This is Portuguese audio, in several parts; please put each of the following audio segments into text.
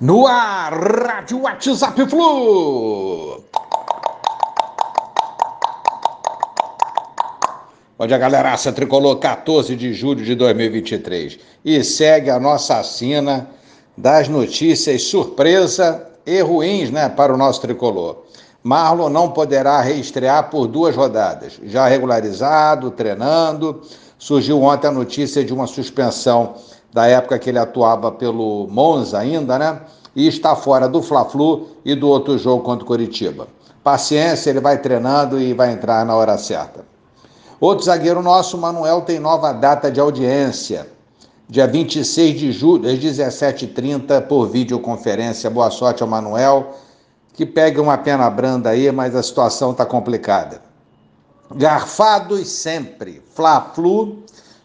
No ar, Rádio WhatsApp Flu. Bom dia, galeraça tricolor, 14 de julho de 2023. E segue a nossa assina das notícias surpresa e ruins, né, para o nosso tricolor. Marlon não poderá reestrear por duas rodadas. Já regularizado, treinando. Surgiu ontem a notícia de uma suspensão da época que ele atuava pelo Monza ainda, né? E está fora do Fla-Flu e do outro jogo contra o Curitiba. Paciência, ele vai treinando e vai entrar na hora certa. Outro zagueiro nosso, Manuel, tem nova data de audiência. Dia 26 de julho, às 17h30, por videoconferência. Boa sorte ao Manuel, que pega uma pena branda aí, mas a situação está complicada. Garfados sempre. Fla-Flu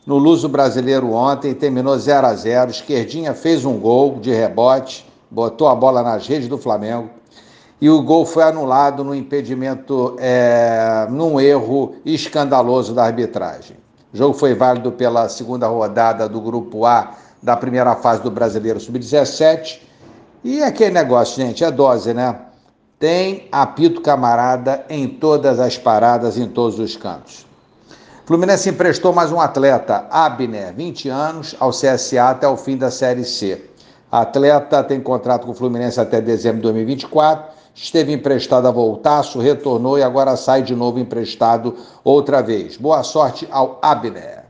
no Luso Brasileiro ontem, terminou 0 a 0 Esquerdinha fez um gol de rebote, botou a bola nas redes do Flamengo e o gol foi anulado no impedimento, é, num erro escandaloso da arbitragem. O jogo foi válido pela segunda rodada do Grupo A da primeira fase do Brasileiro Sub-17. E aquele negócio, gente, é dose, né? Tem apito camarada em todas as paradas, em todos os cantos. Fluminense emprestou mais um atleta, Abner, 20 anos, ao CSA até o fim da Série C. Atleta tem contrato com o Fluminense até dezembro de 2024, esteve emprestado a Voltaço, retornou e agora sai de novo emprestado outra vez. Boa sorte ao Abner.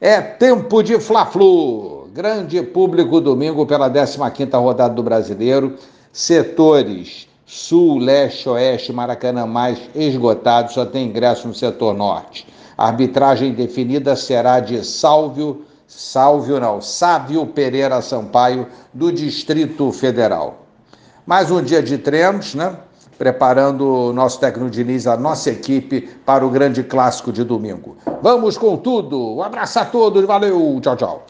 É tempo de Fla-Flu. Grande público domingo pela 15ª rodada do Brasileiro. Setores Sul, Leste, Oeste, Maracanã mais esgotados, só tem ingresso no setor Norte. A arbitragem definida será de Sálvio, Sálvio não, Sávio Pereira Sampaio, do Distrito Federal. Mais um dia de treinos, né? Preparando o nosso técnico Diniz, a nossa equipe, para o grande clássico de domingo. Vamos com tudo. Um abraço a todos, valeu, tchau, tchau.